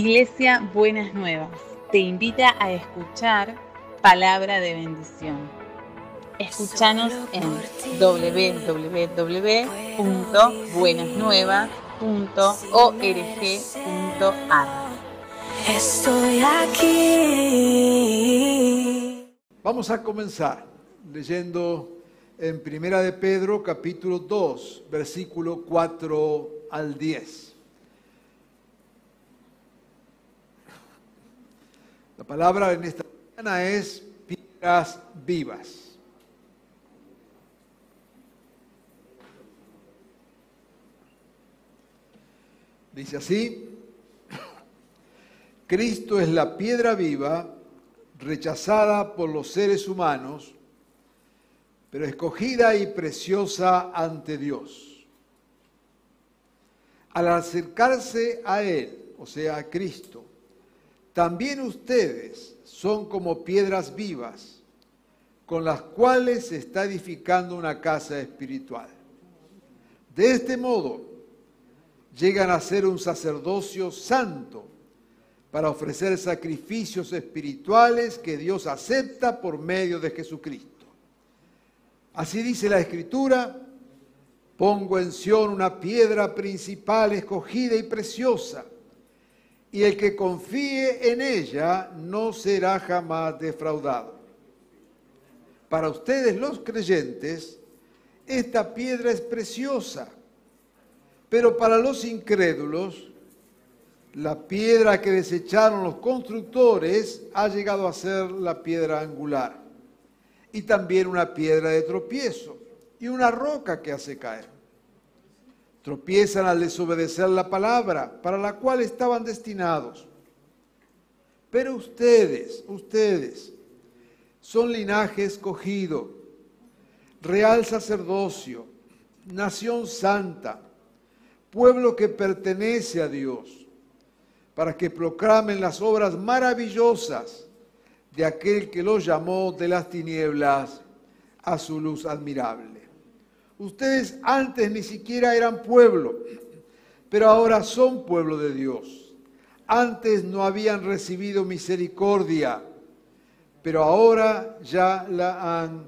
Iglesia Buenas Nuevas te invita a escuchar palabra de bendición. Escúchanos en www.buenasnuevas.org.ar. Estoy aquí. Vamos a comenzar leyendo en Primera de Pedro capítulo 2, versículo 4 al 10. La palabra en esta mañana es piedras vivas. Dice así, Cristo es la piedra viva rechazada por los seres humanos, pero escogida y preciosa ante Dios. Al acercarse a Él, o sea, a Cristo, también ustedes son como piedras vivas con las cuales se está edificando una casa espiritual. De este modo, llegan a ser un sacerdocio santo para ofrecer sacrificios espirituales que Dios acepta por medio de Jesucristo. Así dice la Escritura, pongo en Sión una piedra principal escogida y preciosa, y el que confíe en ella no será jamás defraudado. Para ustedes los creyentes, esta piedra es preciosa, pero para los incrédulos, la piedra que desecharon los constructores ha llegado a ser la piedra angular y también una piedra de tropiezo y una roca que hace caer. Tropiezan al desobedecer la palabra para la cual estaban destinados. Pero ustedes, ustedes, son linaje escogido, real sacerdocio, nación santa, pueblo que pertenece a Dios para que proclamen las obras maravillosas de aquel que los llamó de las tinieblas a su luz admirable. Ustedes antes ni siquiera eran pueblo, pero ahora son pueblo de Dios. Antes no habían recibido misericordia, pero ahora ya la han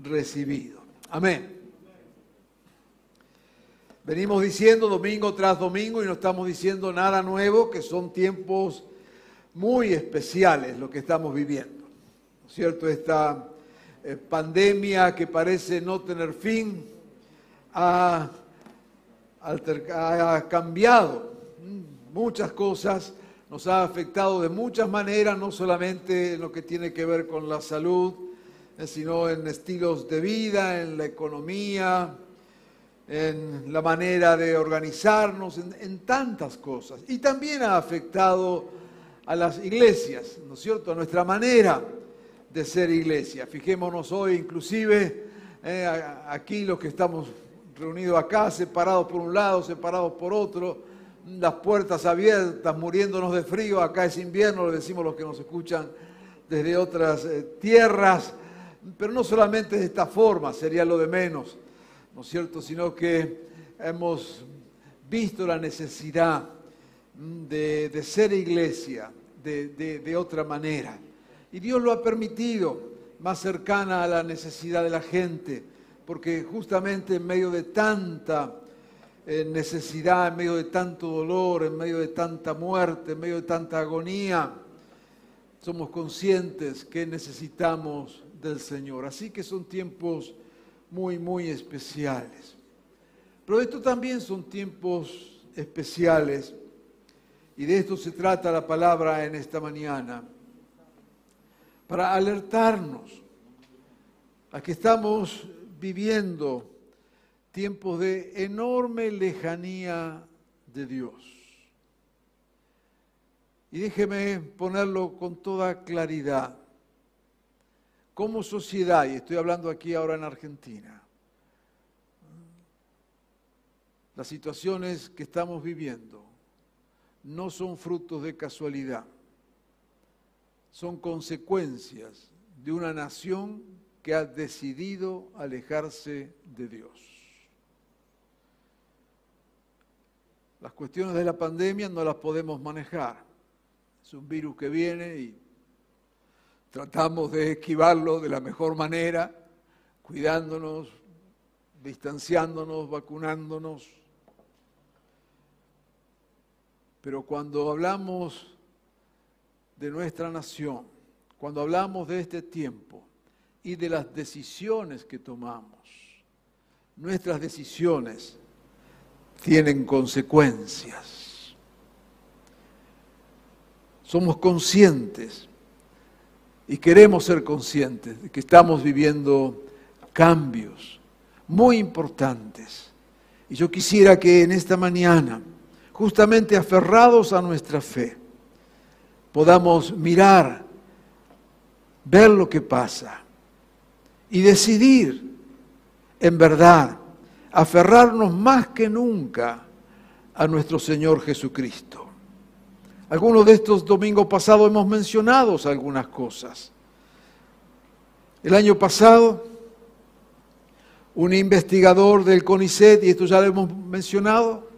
recibido. Amén. Venimos diciendo domingo tras domingo y no estamos diciendo nada nuevo, que son tiempos muy especiales lo que estamos viviendo. ¿No es cierto? Esta eh, pandemia que parece no tener fin ha, cambiado muchas cosas, nos ha afectado de muchas maneras, no solamente en lo que tiene que ver con la salud, eh, sino en estilos de vida, en la economía, en la manera de organizarnos, en, tantas cosas. Y también ha afectado a las iglesias, ¿no es cierto?, a nuestra manera de ser iglesia. Fijémonos hoy inclusive eh, aquí los que estamos reunidos acá, separados por un lado, separados por otro, las puertas abiertas, muriéndonos de frío, acá es invierno, lo decimos los que nos escuchan desde otras eh, tierras, pero no solamente de esta forma, sería lo de menos ¿no es cierto? Sino que hemos visto la necesidad mm, de, ser iglesia de, otra manera. Y Dios lo ha permitido más cercana a la necesidad de la gente, porque justamente en medio de tanta eh, necesidad, en medio de tanto dolor, en medio de tanta muerte, en medio de tanta agonía, somos conscientes que necesitamos del Señor. Así que son tiempos muy, muy especiales. Pero esto también son tiempos especiales y de esto se trata la palabra en esta mañana, para alertarnos a que estamos viviendo tiempos de enorme lejanía de Dios. Y déjeme ponerlo con toda claridad como sociedad, y estoy hablando aquí ahora en Argentina, las situaciones que estamos viviendo no son frutos de casualidad, son consecuencias de una nación que ha decidido alejarse de Dios. Las cuestiones de la pandemia no las podemos manejar, Es un virus que viene y tratamos de esquivarlo de la mejor manera, cuidándonos, distanciándonos, vacunándonos. Pero cuando hablamos de nuestra nación, cuando hablamos de este tiempo y de las decisiones que tomamos, nuestras decisiones tienen consecuencias. Somos conscientes y queremos ser conscientes de que estamos viviendo cambios muy importantes. Y yo quisiera que en esta mañana, justamente aferrados a nuestra fe, podamos mirar, ver lo que pasa y decidir en verdad aferrarnos más que nunca a nuestro Señor Jesucristo. Algunos de estos domingos pasados hemos mencionado algunas cosas. El año pasado, un investigador del CONICET, y esto ya lo hemos mencionado,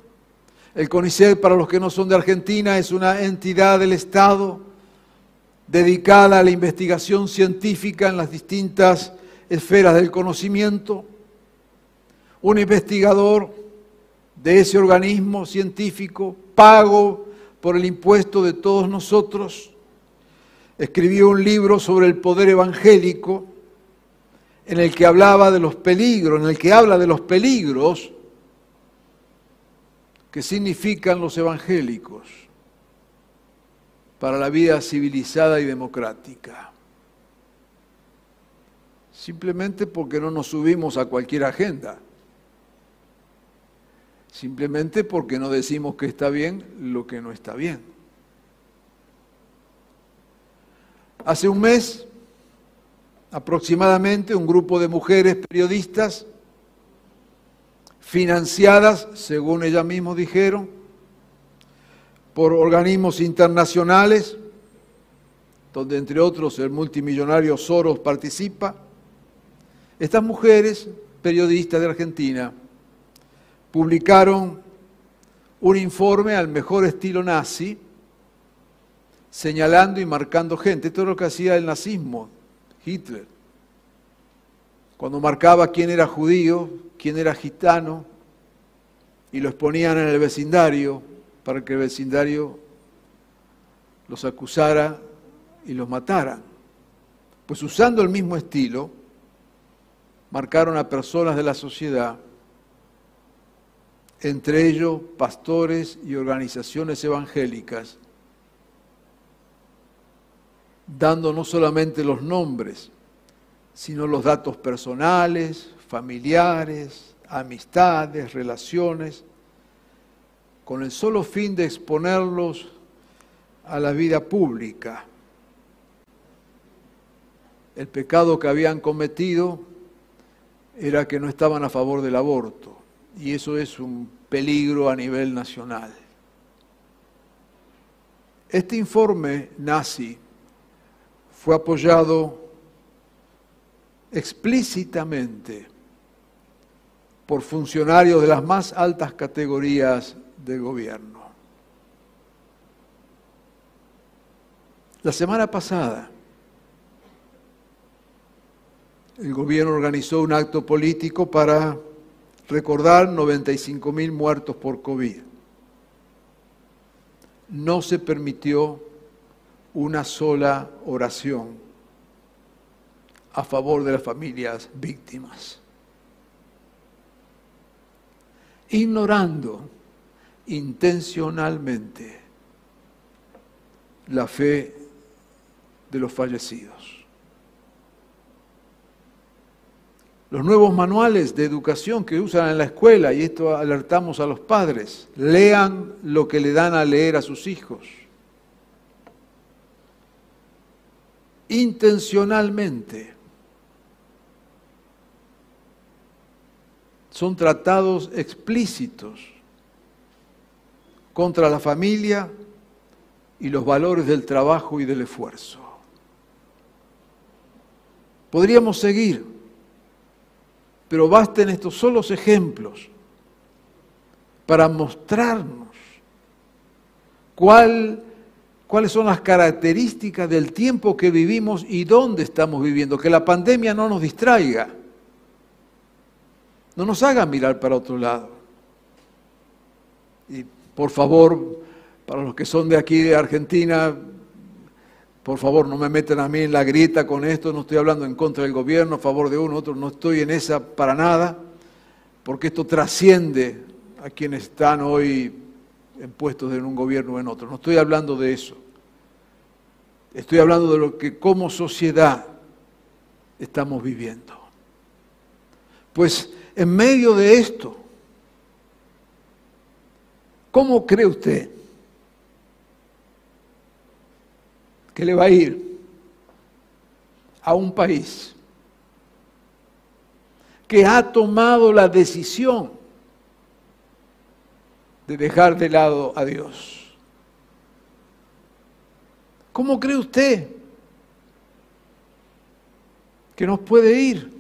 el CONICET, para los que no son de Argentina, es una entidad del Estado dedicada a la investigación científica en las distintas esferas del conocimiento. Un investigador de ese organismo científico, pago por el impuesto de todos nosotros, escribió un libro sobre el poder evangélico en el que hablaba de los peligros, en el que habla de los peligros que significan los evangélicos para la vida civilizada y democrática. Simplemente porque no nos subimos a cualquier agenda. Simplemente porque no decimos que está bien lo que no está bien. Hace un mes, aproximadamente, un grupo de mujeres periodistas financiadas, según ellas mismas dijeron, por organismos internacionales, donde entre otros el multimillonario Soros participa. Estas mujeres, periodistas de Argentina, publicaron un informe al mejor estilo nazi, señalando y marcando gente. Esto es lo que hacía el nazismo, Hitler. Cuando marcaba quién era judío, quién era gitano, y los ponían en el vecindario para que el vecindario los acusara y los matara. Pues usando el mismo estilo, marcaron a personas de la sociedad, entre ellos pastores y organizaciones evangélicas, dando no solamente los nombres, sino los datos personales, familiares, amistades, relaciones, con el solo fin de exponerlos a la vida pública. El pecado que habían cometido era que no estaban a favor del aborto, y eso es un peligro a nivel nacional. Este informe nazi fue apoyado explícitamente por funcionarios de las más altas categorías del gobierno. La semana pasada, el gobierno organizó un acto político para recordar 95 mil muertos por COVID. No se permitió una sola oración a favor de las familias víctimas. Ignorando intencionalmente la fe de los fallecidos. Los nuevos manuales de educación que usan en la escuela, y esto alertamos a los padres, lean lo que le dan a leer a sus hijos. Intencionalmente son tratados explícitos contra la familia y los valores del trabajo y del esfuerzo. Podríamos seguir, pero basten estos solos ejemplos para mostrarnos cuál, cuáles son las características del tiempo que vivimos y dónde estamos viviendo. Que la pandemia no nos distraiga, no nos haga mirar para otro lado. Y por favor, para los que son de aquí, de Argentina, por favor, no me metan a mí en la grieta con esto, no estoy hablando en contra del gobierno, a favor de uno, otro, no estoy en esa para nada, porque esto trasciende a quienes están hoy en puestos en un gobierno o en otro. No estoy hablando de eso. Estoy hablando de lo que como sociedad estamos viviendo. Pues en medio de esto, ¿cómo cree usted que le va a ir a un país que ha tomado la decisión de dejar de lado a Dios. ¿Cómo cree usted que nos puede ir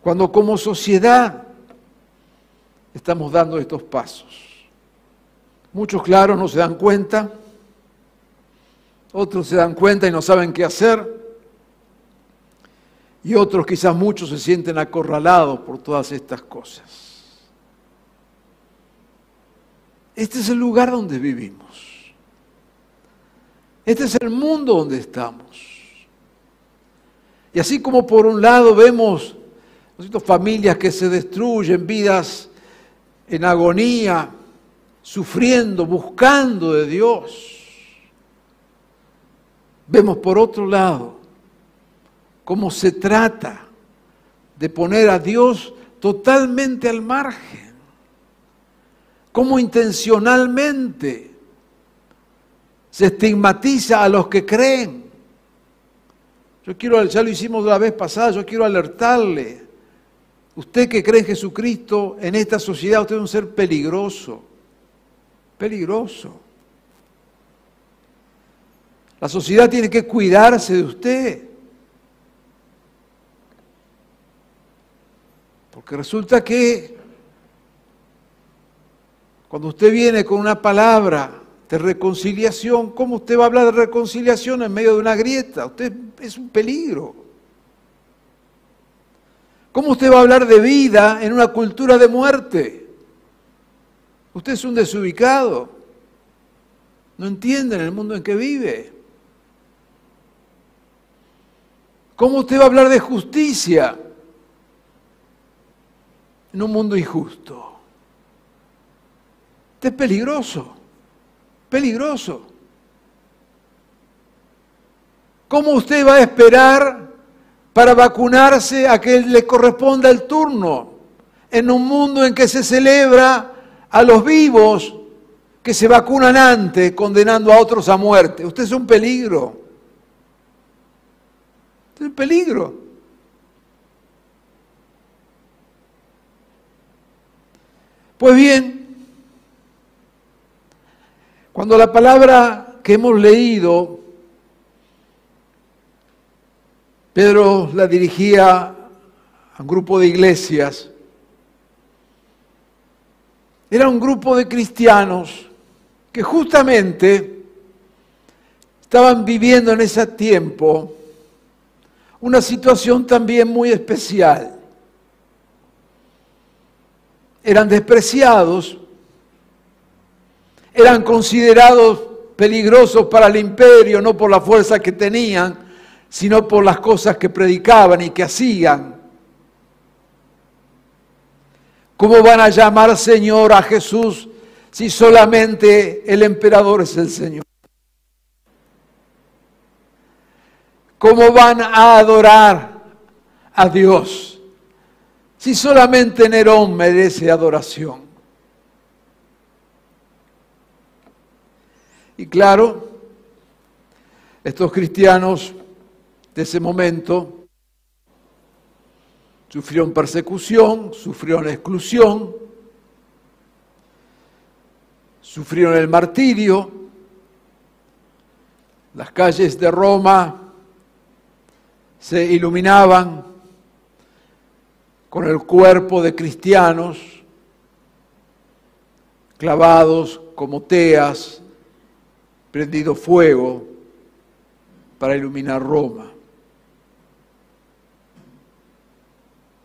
cuando como sociedad estamos dando estos pasos? Muchos, claro, no se dan cuenta otros se dan cuenta y no saben qué hacer, y otros quizás muchos se sienten acorralados por todas estas cosas. Este es el lugar donde vivimos. Este es el mundo donde estamos. Y así como por un lado vemos familias que se destruyen, vidas en agonía, sufriendo, buscando de Dios Vemos por otro lado cómo se trata de poner a Dios totalmente al margen, cómo intencionalmente se estigmatiza a los que creen. Yo quiero, ya lo hicimos la vez pasada, yo quiero alertarle. Usted que cree en Jesucristo, en esta sociedad, usted es un ser peligroso, peligroso. La sociedad tiene que cuidarse de usted. Porque resulta que cuando usted viene con una palabra de reconciliación, ¿cómo usted va a hablar de reconciliación en medio de una grieta? Usted es un peligro. ¿Cómo usted va a hablar de vida en una cultura de muerte? Usted es un desubicado. No entiende en el mundo en que vive. ¿Cómo usted va a hablar de justicia en un mundo injusto? Este es peligroso, peligroso. ¿Cómo usted va a esperar para vacunarse a que le corresponda el turno en un mundo en que se celebra a los vivos que se vacunan antes, condenando a otros a muerte? Usted es un peligro. Es peligro. Pues bien, cuando la palabra que hemos leído, Pedro la dirigía a un grupo de iglesias, era un grupo de cristianos que justamente estaban viviendo en ese tiempo una situación también muy especial. Eran despreciados, eran considerados peligrosos para el imperio, no por la fuerza que tenían, sino por las cosas que predicaban y que hacían. ¿Cómo van a llamar Señor a Jesús si solamente el emperador es el Señor? ¿Cómo van a adorar a Dios si solamente Nerón merece adoración? Y claro, estos cristianos de ese momento sufrieron persecución, sufrieron exclusión, sufrieron el martirio, las calles de Roma se iluminaban con el cuerpo de cristianos clavados como teas prendido fuego para iluminar Roma.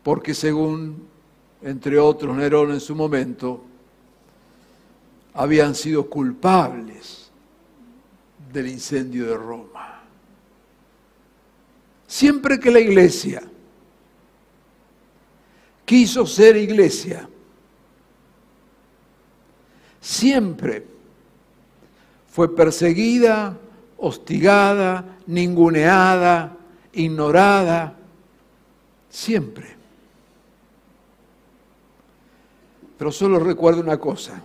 Porque según, entre otros, Nerón en su momento, habían sido culpables del incendio de Roma. Siempre que la iglesia quiso ser iglesia, siempre fue perseguida, hostigada, ninguneada, ignorada, siempre. Pero solo recuerdo una cosa.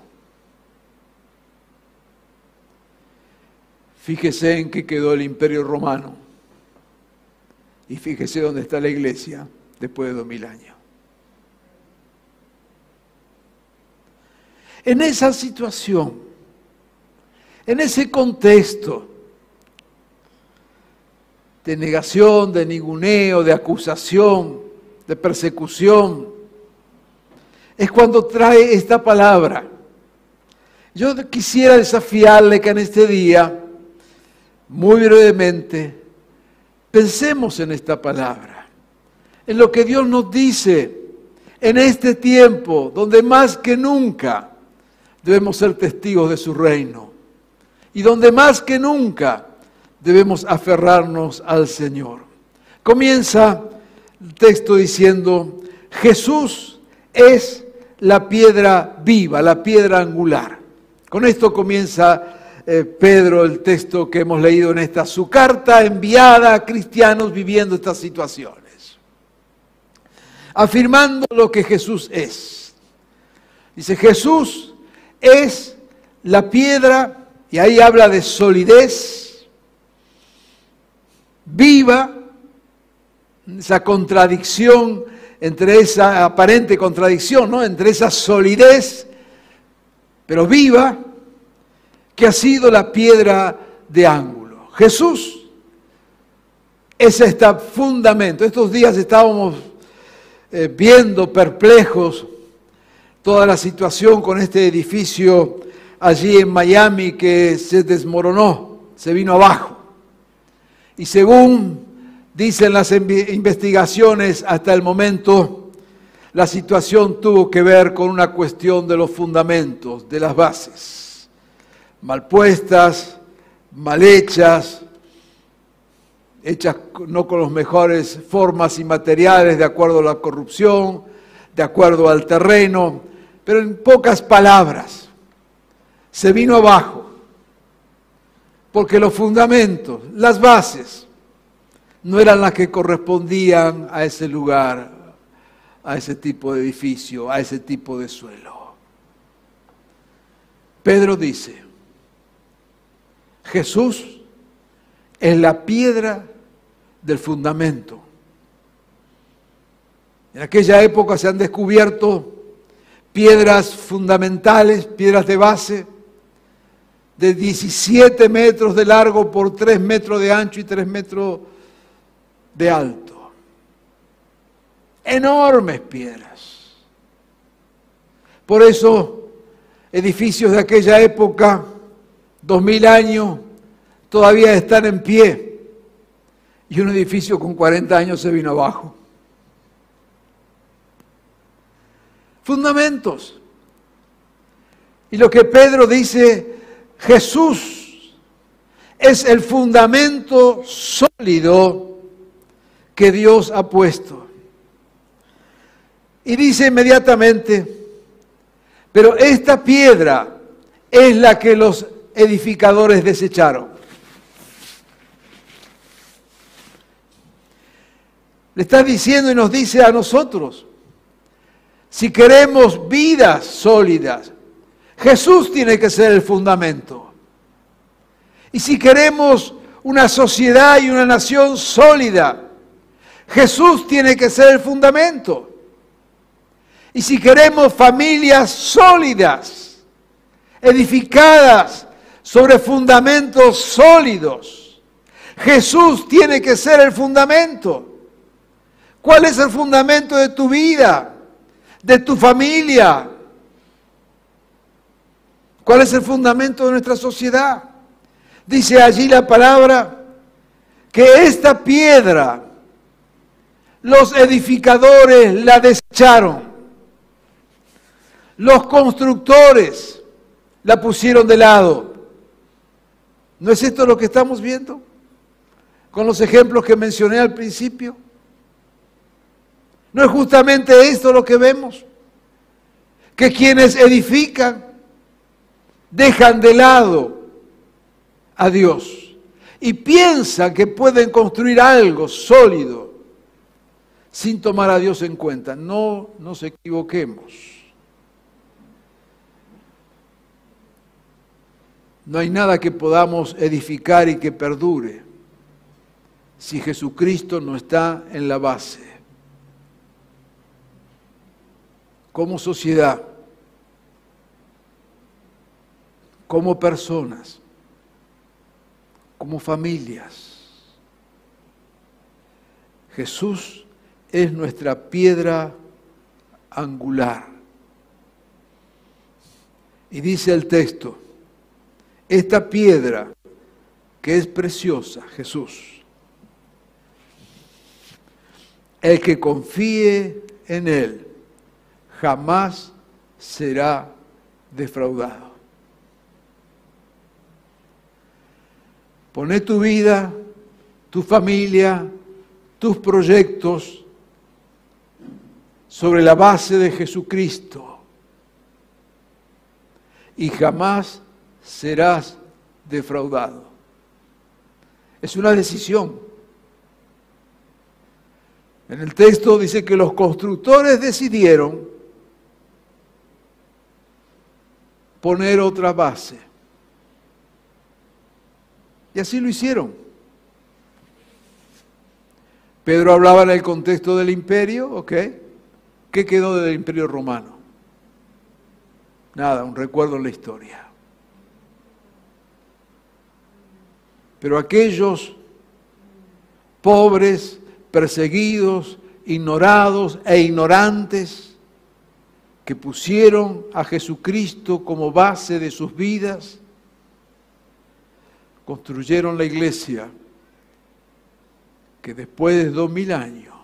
Fíjese en qué quedó el imperio romano y fíjese dónde está la iglesia después de dos mil años. En esa situación, en ese contexto de negación, de ninguneo, de acusación, de persecución, es cuando trae esta palabra. Yo quisiera desafiarle que en este día, muy brevemente, pensemos en esta palabra, en lo que Dios nos dice en este tiempo, donde más que nunca debemos ser testigos de su reino y donde más que nunca debemos aferrarnos al Señor. Comienza el texto diciendo, Jesús es la piedra viva, la piedra angular. Con esto comienza eh, Pedro el texto que hemos leído en esta, su carta enviada a cristianos viviendo estas situaciones, afirmando lo que Jesús es. Dice, Jesús es la piedra, y ahí habla de solidez viva, esa contradicción entre esa aparente contradicción, ¿no? Entre esa solidez, pero viva, que ha sido la piedra de ángulo. Jesús es este fundamento. Estos días estábamos eh, viendo perplejos toda la situación con este edificio allí en Miami que se desmoronó, se vino abajo. Y según dicen las investigaciones hasta el momento, la situación tuvo que ver con una cuestión de los fundamentos, de las bases, mal puestas, mal hechas, hechas no con las mejores formas y materiales de acuerdo a la corrupción, de acuerdo al terreno, pero en pocas palabras, se vino abajo, porque los fundamentos, las bases, no eran las que correspondían a ese lugar, a ese tipo de edificio, a ese tipo de suelo. Pedro dice, Jesús es la piedra del fundamento. En aquella época se han descubierto piedras fundamentales, piedras de base, de 17 metros de largo por 3 metros de ancho y 3 metros de alto. Enormes piedras. Por eso, edificios de aquella época, 2000 años, todavía están en pie. Y un edificio con 40 años se vino abajo. fundamentos. Y lo que Pedro dice, Jesús es el fundamento sólido que Dios ha puesto. Y dice inmediatamente, pero esta piedra es la que los edificadores desecharon. Le está diciendo y nos dice a nosotros, si queremos vidas sólidas, Jesús tiene que ser el fundamento. Y si queremos una sociedad y una nación sólida, Jesús tiene que ser el fundamento. Y si queremos familias sólidas, edificadas sobre fundamentos sólidos, Jesús tiene que ser el fundamento. ¿Cuál es el fundamento de tu vida? de tu familia. ¿Cuál es el fundamento de nuestra sociedad? Dice allí la palabra que esta piedra los edificadores la desecharon. Los constructores la pusieron de lado. ¿No es esto lo que estamos viendo? Con los ejemplos que mencioné al principio. ¿No es justamente esto lo que vemos? Que quienes edifican dejan de lado a Dios y piensan que pueden construir algo sólido sin tomar a Dios en cuenta. No nos equivoquemos. No hay nada que podamos edificar y que perdure si Jesucristo no está en la base. Como sociedad, como personas, como familias. Jesús es nuestra piedra angular. Y dice el texto, esta piedra que es preciosa, Jesús, el que confíe en Él jamás será defraudado. Poné tu vida, tu familia, tus proyectos sobre la base de Jesucristo y jamás serás defraudado. Es una decisión. En el texto dice que los constructores decidieron poner otra base. Y así lo hicieron. Pedro hablaba en el contexto del imperio, ¿ok? ¿Qué quedó del imperio romano? Nada, un recuerdo en la historia. Pero aquellos pobres, perseguidos, ignorados e ignorantes que pusieron a Jesucristo como base de sus vidas, construyeron la iglesia que después de dos mil años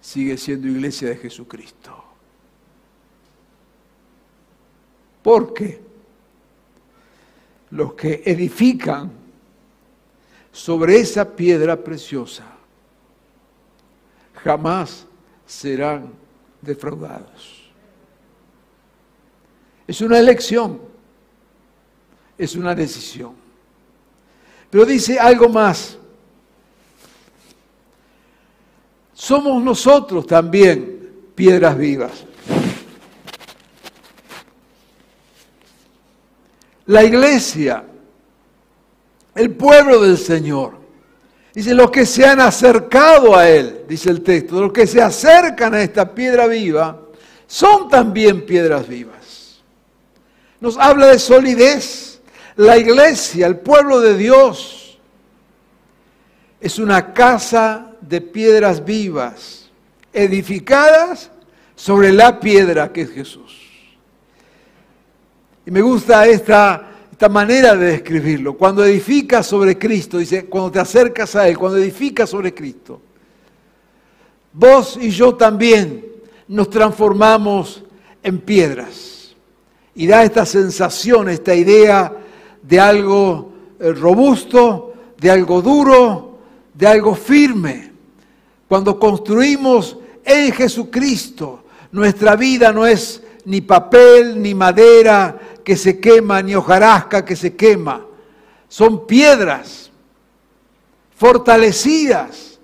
sigue siendo iglesia de Jesucristo. Porque los que edifican sobre esa piedra preciosa jamás serán defraudados. Es una elección, es una decisión. Pero dice algo más. Somos nosotros también piedras vivas. La iglesia, el pueblo del Señor. Dice, los que se han acercado a Él, dice el texto, los que se acercan a esta piedra viva, son también piedras vivas. Nos habla de solidez la iglesia, el pueblo de Dios, es una casa de piedras vivas, edificadas sobre la piedra que es Jesús. Y me gusta esta, esta manera de describirlo. Cuando edificas sobre Cristo, dice, cuando te acercas a Él, cuando edificas sobre Cristo, vos y yo también nos transformamos en piedras. Y da esta sensación, esta idea de algo eh, robusto, de algo duro, de algo firme. Cuando construimos en Jesucristo, nuestra vida no es ni papel, ni madera que se quema, ni hojarasca que se quema. Son piedras fortalecidas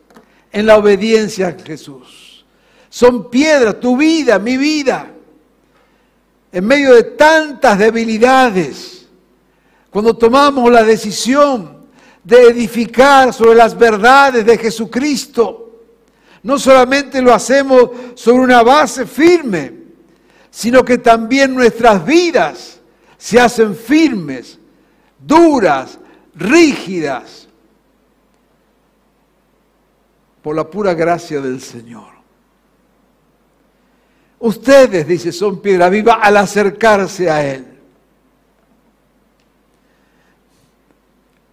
en la obediencia a Jesús. Son piedras, tu vida, mi vida, en medio de tantas debilidades cuando tomamos la decisión de edificar sobre las verdades de Jesucristo, no solamente lo hacemos sobre una base firme, sino que también nuestras vidas se hacen firmes, duras, rígidas, por la pura gracia del Señor. Ustedes, dice, son piedra viva al acercarse a Él.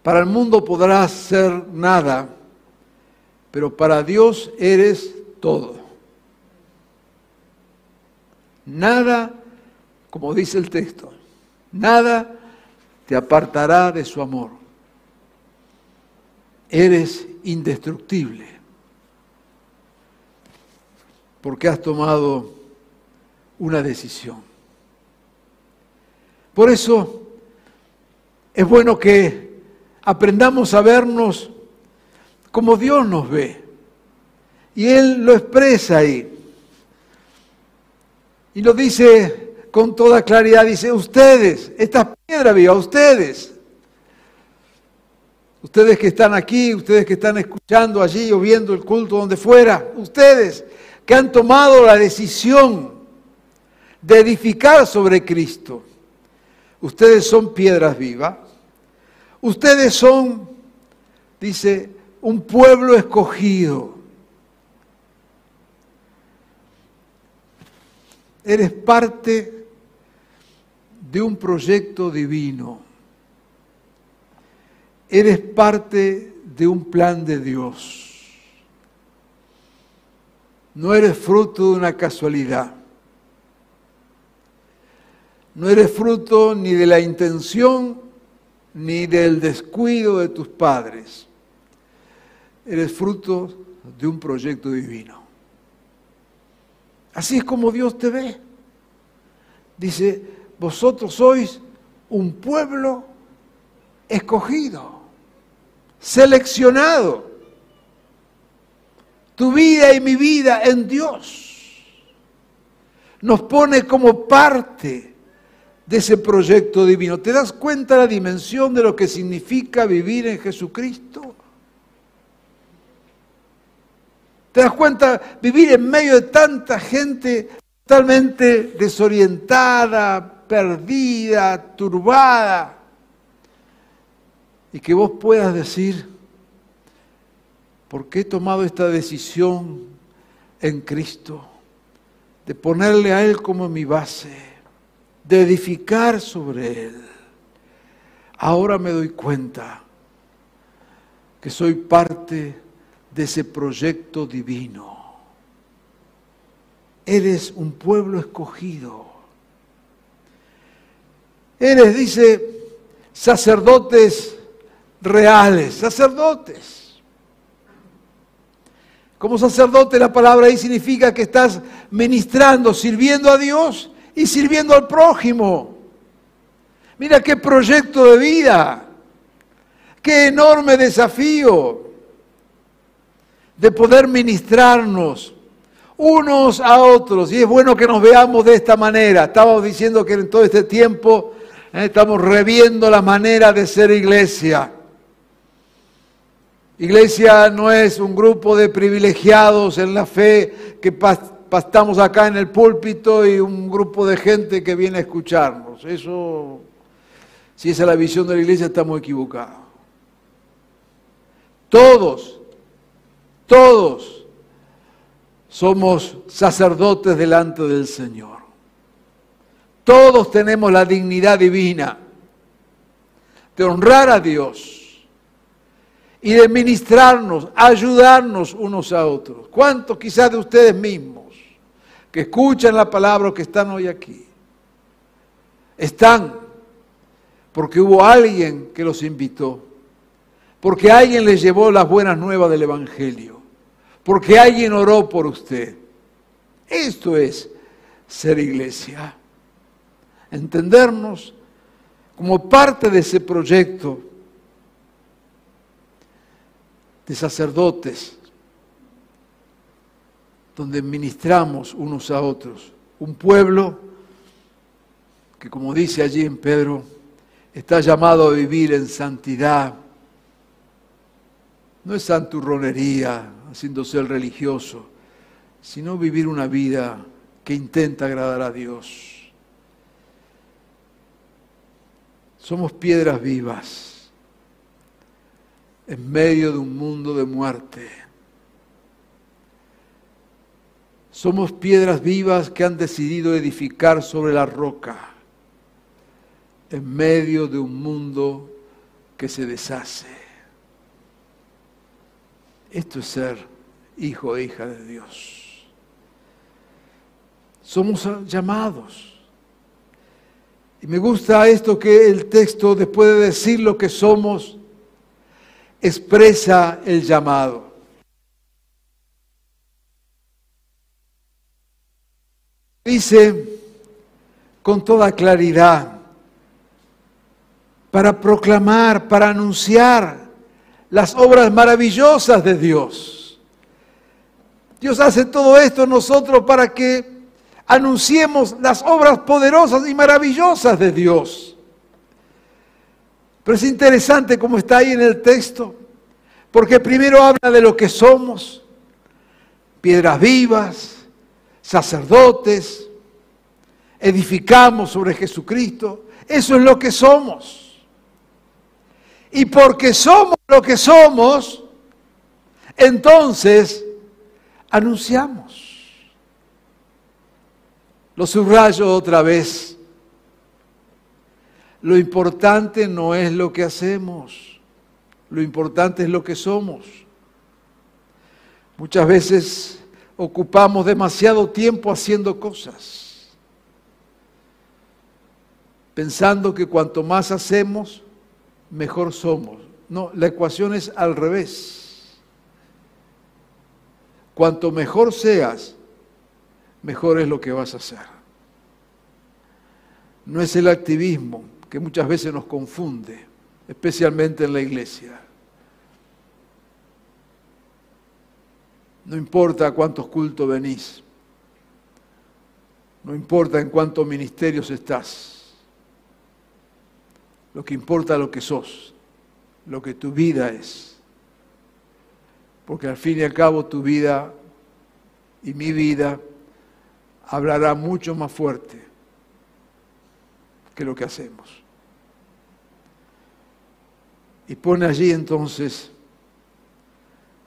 Para el mundo podrás ser nada, pero para Dios eres todo. Nada, como dice el texto, nada te apartará de su amor. Eres indestructible porque has tomado una decisión. Por eso es bueno que aprendamos a vernos como Dios nos ve. Y Él lo expresa ahí. Y lo dice con toda claridad, dice, ustedes, estas piedras vivas, ustedes, ustedes que están aquí, ustedes que están escuchando allí o viendo el culto donde fuera, ustedes que han tomado la decisión de edificar sobre Cristo, ustedes son piedras vivas, ustedes son, dice, un pueblo escogido. Eres parte de un proyecto divino. Eres parte de un plan de Dios. No eres fruto de una casualidad. No eres fruto ni de la intención ni del descuido de tus padres. Eres fruto de un proyecto divino. Así es como Dios te ve. Dice, vosotros sois un pueblo escogido, seleccionado. Tu vida y mi vida en Dios nos pone como parte de ese proyecto divino. ¿Te das cuenta la dimensión de lo que significa vivir en Jesucristo? ¿Te das cuenta vivir en medio de tanta gente totalmente desorientada, perdida, turbada? Y que vos puedas decir, ¿por qué he tomado esta decisión en Cristo? De ponerle a Él como mi base, de edificar sobre Él. Ahora me doy cuenta que soy parte de ese proyecto divino. Eres un pueblo escogido. Eres, dice, sacerdotes reales, sacerdotes. Como sacerdote la palabra ahí significa que estás ministrando, sirviendo a Dios y sirviendo al prójimo. Mira qué proyecto de vida, qué enorme desafío de poder ministrarnos unos a otros. Y es bueno que nos veamos de esta manera. Estábamos diciendo que en todo este tiempo estamos reviendo la manera de ser iglesia. Iglesia no es un grupo de privilegiados en la fe que pastamos acá en el púlpito y un grupo de gente que viene a escucharnos. Eso, si esa es la visión de la iglesia, estamos equivocados. Todos todos somos sacerdotes delante del Señor. Todos tenemos la dignidad divina de honrar a Dios y de ministrarnos, ayudarnos unos a otros. ¿Cuántos quizás de ustedes mismos que escuchan la palabra que están hoy aquí? Están porque hubo alguien que los invitó, porque alguien les llevó las buenas nuevas del Evangelio porque alguien oró por usted. Esto es ser iglesia. Entendernos como parte de ese proyecto de sacerdotes, donde ministramos unos a otros. Un pueblo que, como dice allí en Pedro, está llamado a vivir en santidad. No es santurronería, haciéndose el religioso, sino vivir una vida que intenta agradar a Dios. Somos piedras vivas en medio de un mundo de muerte. Somos piedras vivas que han decidido edificar sobre la roca en medio de un mundo que se deshace. Esto es ser hijo e hija de Dios. Somos llamados. Y me gusta esto que el texto, después de decir lo que somos, expresa el llamado. Dice con toda claridad, para proclamar, para anunciar las obras maravillosas de Dios. Dios hace todo esto nosotros para que anunciemos las obras poderosas y maravillosas de Dios. Pero es interesante como está ahí en el texto, porque primero habla de lo que somos, piedras vivas, sacerdotes, edificamos sobre Jesucristo, eso es lo que somos. Y porque somos lo que somos, entonces anunciamos. Lo subrayo otra vez. Lo importante no es lo que hacemos, lo importante es lo que somos. Muchas veces ocupamos demasiado tiempo haciendo cosas, pensando que cuanto más hacemos, mejor somos. No, la ecuación es al revés. Cuanto mejor seas, mejor es lo que vas a hacer. No es el activismo que muchas veces nos confunde, especialmente en la iglesia. No importa a cuántos cultos venís, no importa en cuántos ministerios estás, lo que importa es lo que sos, lo que tu vida es. Porque al fin y al cabo tu vida y mi vida hablará mucho más fuerte que lo que hacemos. Y pone allí entonces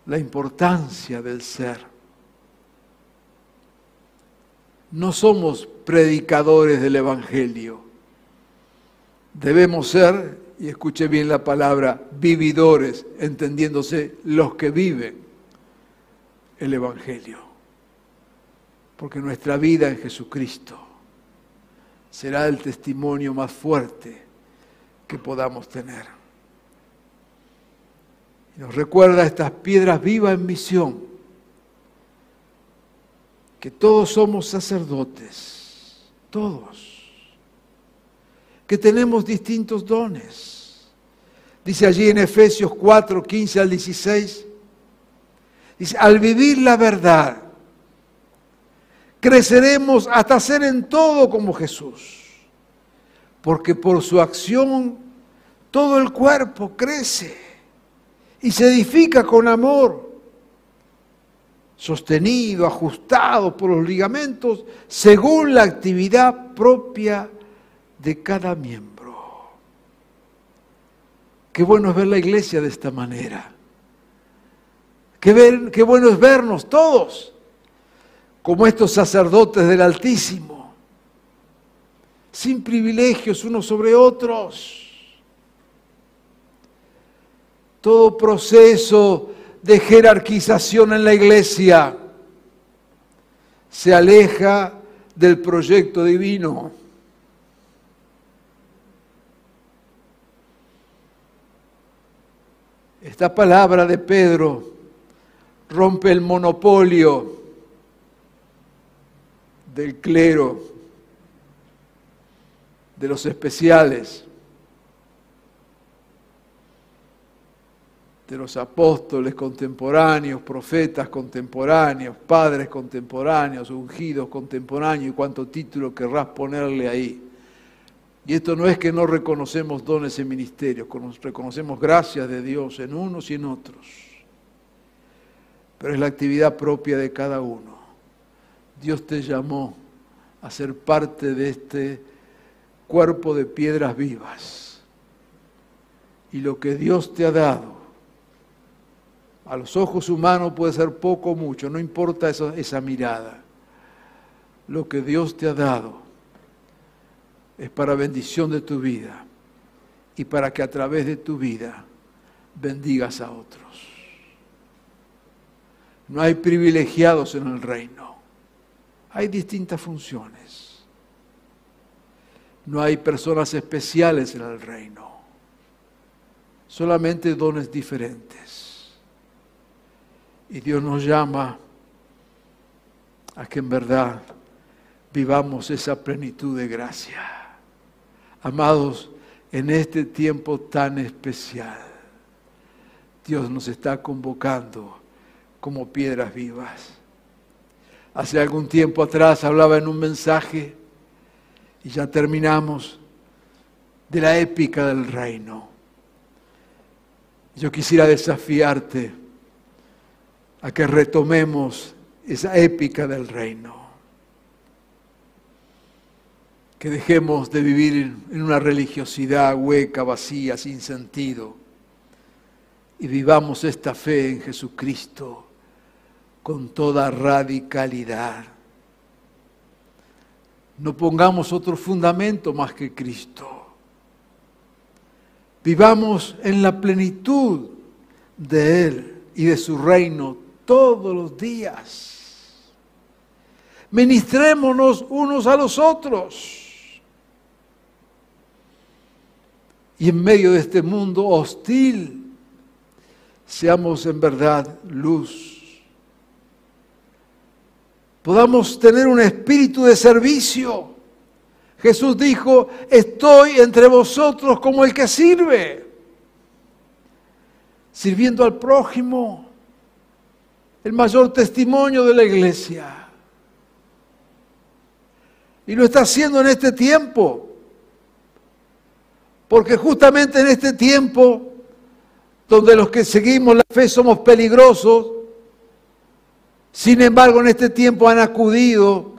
la importancia del ser. No somos predicadores del Evangelio. Debemos ser, y escuche bien la palabra, vividores, entendiéndose los que viven el Evangelio porque nuestra vida en Jesucristo será el testimonio más fuerte que podamos tener. Y nos recuerda estas piedras vivas en misión, que todos somos sacerdotes, todos, que tenemos distintos dones. Dice allí en Efesios 4, 15 al 16, dice, al vivir la verdad, creceremos hasta ser en todo como Jesús. Porque por su acción todo el cuerpo crece y se edifica con amor, sostenido, ajustado por los ligamentos, según la actividad propia de cada miembro. Qué bueno es ver la iglesia de esta manera. Qué, qué bueno es vernos todos como estos sacerdotes del Altísimo, sin privilegios unos sobre otros. Todo proceso de jerarquización en la iglesia se aleja del proyecto divino. Esta palabra de Pedro rompe el monopolio del clero, de los especiales, de los apóstoles contemporáneos, profetas contemporáneos, padres contemporáneos, ungidos contemporáneos y cuánto título querrás ponerle ahí. Y esto no es que no reconocemos dones en ministerios, reconocemos gracias de Dios en unos y en otros, pero es la actividad propia de cada uno. Dios te llamó a ser parte de este cuerpo de piedras vivas. Y lo que Dios te ha dado, a los ojos humanos puede ser poco o mucho, no importa esa, esa mirada. Lo que Dios te ha dado es para bendición de tu vida y para que a través de tu vida bendigas a otros. No hay privilegiados en el reino. Hay distintas funciones. No hay personas especiales en el reino. Solamente dones diferentes. Y Dios nos llama a que en verdad vivamos esa plenitud de gracia. Amados, en este tiempo tan especial, Dios nos está convocando como piedras vivas. Hace algún tiempo atrás hablaba en un mensaje, y ya terminamos, de la épica del reino. Yo quisiera desafiarte a que retomemos esa épica del reino. Que dejemos de vivir en una religiosidad hueca, vacía, sin sentido, y vivamos esta fe en Jesucristo con toda radicalidad. No pongamos otro fundamento más que Cristo. Vivamos en la plenitud de Él y de su reino todos los días. Ministrémonos unos a los otros. Y en medio de este mundo hostil, seamos en verdad luz podamos tener un espíritu de servicio. Jesús dijo, estoy entre vosotros como el que sirve, sirviendo al prójimo, el mayor testimonio de la iglesia. Y lo está haciendo en este tiempo, porque justamente en este tiempo, donde los que seguimos la fe somos peligrosos, sin embargo, en este tiempo han acudido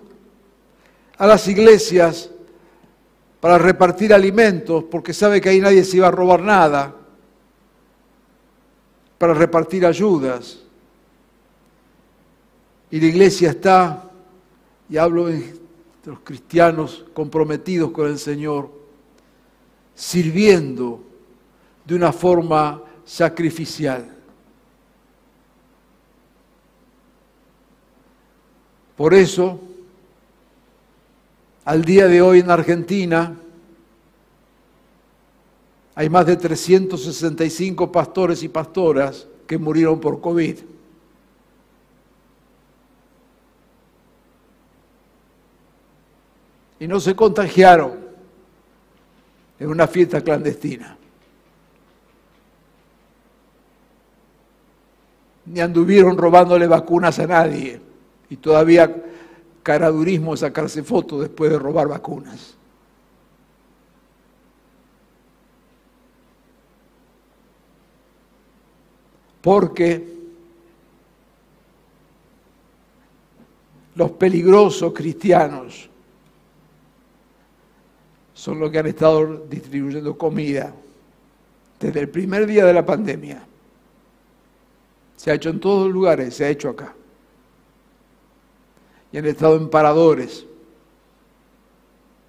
a las iglesias para repartir alimentos, porque sabe que ahí nadie se iba a robar nada, para repartir ayudas. Y la iglesia está, y hablo de los cristianos comprometidos con el Señor, sirviendo de una forma sacrificial. Por eso, al día de hoy en Argentina, hay más de 365 pastores y pastoras que murieron por COVID. Y no se contagiaron en una fiesta clandestina. Ni anduvieron robándole vacunas a nadie. Y todavía caradurismo sacarse fotos después de robar vacunas. Porque los peligrosos cristianos son los que han estado distribuyendo comida desde el primer día de la pandemia. Se ha hecho en todos los lugares, se ha hecho acá y han estado en paradores,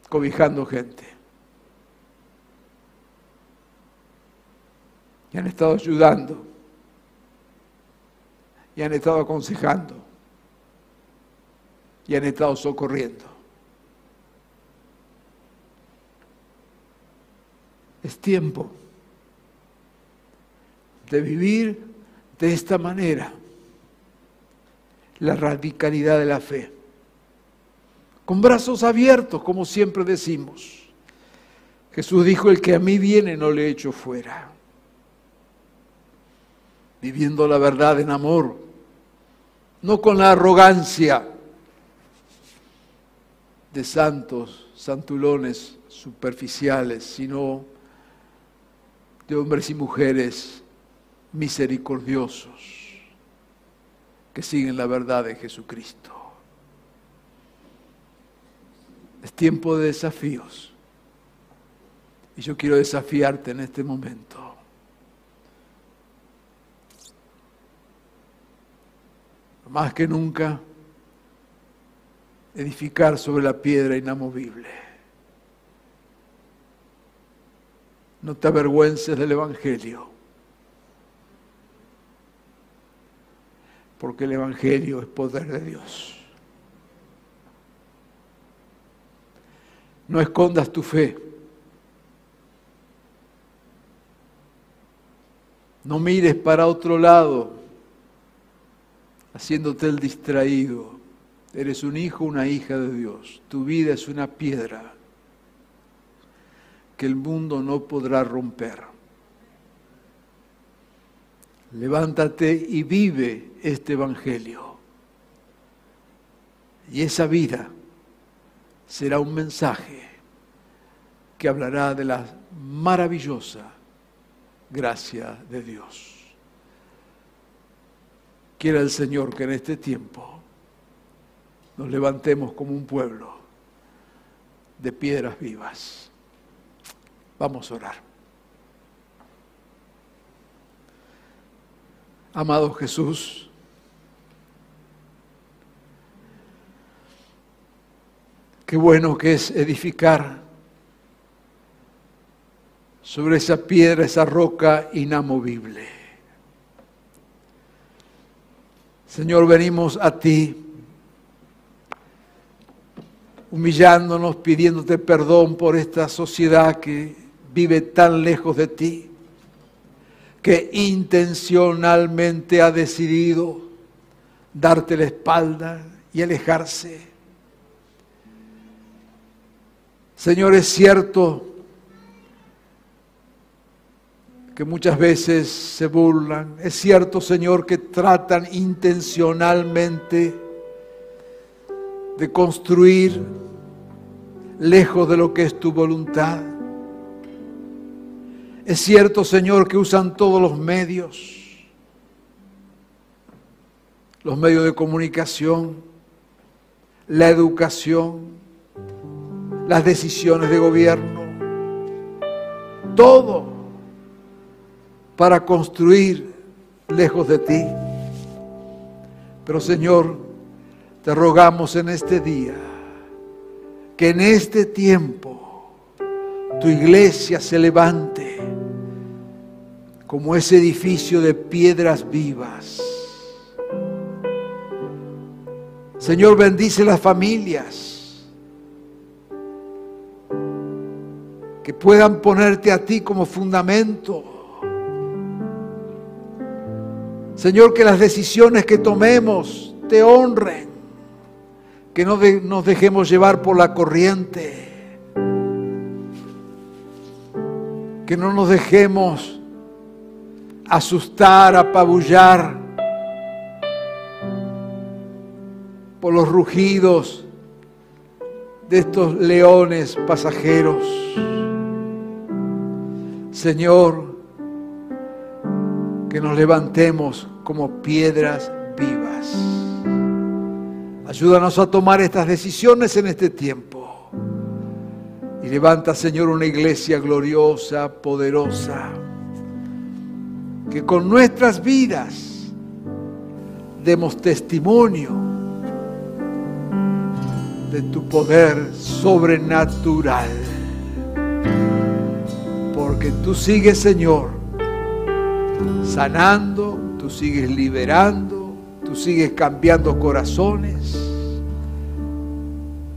cobijando gente. Y han estado ayudando. Y han estado aconsejando. Y han estado socorriendo. Es tiempo de vivir de esta manera la radicalidad de la fe. Con brazos abiertos, como siempre decimos. Jesús dijo, el que a mí viene no le echo fuera. Viviendo la verdad en amor, no con la arrogancia de santos, santulones superficiales, sino de hombres y mujeres misericordiosos que siguen la verdad de Jesucristo. Es tiempo de desafíos. Y yo quiero desafiarte en este momento. Más que nunca, edificar sobre la piedra inamovible. No te avergüences del Evangelio. Porque el Evangelio es poder de Dios. No escondas tu fe. No mires para otro lado, haciéndote el distraído. Eres un hijo, una hija de Dios. Tu vida es una piedra que el mundo no podrá romper. Levántate y vive este Evangelio. Y esa vida será un mensaje que hablará de la maravillosa gracia de Dios. Quiera el Señor que en este tiempo nos levantemos como un pueblo de piedras vivas. Vamos a orar. Amado Jesús, qué bueno que es edificar sobre esa piedra, esa roca inamovible. Señor, venimos a ti humillándonos, pidiéndote perdón por esta sociedad que vive tan lejos de ti, que intencionalmente ha decidido darte la espalda y alejarse. Señor, es cierto que muchas veces se burlan, es cierto, Señor, que tratan intencionalmente de construir lejos de lo que es tu voluntad. Es cierto, Señor, que usan todos los medios, los medios de comunicación, la educación, las decisiones de gobierno, todo para construir lejos de ti. Pero Señor, te rogamos en este día que en este tiempo tu iglesia se levante como ese edificio de piedras vivas. Señor, bendice las familias que puedan ponerte a ti como fundamento. Señor, que las decisiones que tomemos te honren, que no nos dejemos llevar por la corriente, que no nos dejemos asustar, apabullar por los rugidos de estos leones pasajeros. Señor, que nos levantemos como piedras vivas. Ayúdanos a tomar estas decisiones en este tiempo. Y levanta, Señor, una iglesia gloriosa, poderosa que con nuestras vidas demos testimonio de tu poder sobrenatural. Porque tú sigues, Señor, sanando, tú sigues liberando, tú sigues cambiando corazones,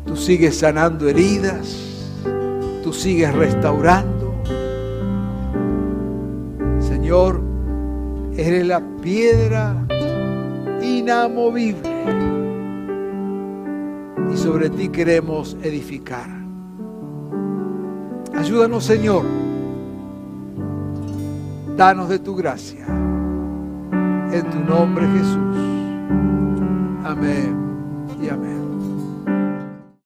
tú sigues sanando heridas, tú sigues restaurando. Señor, Eres la piedra inamovible. Y sobre ti queremos edificar. Ayúdanos, Señor. Danos de tu gracia. En tu nombre, Jesús. Amén y amén.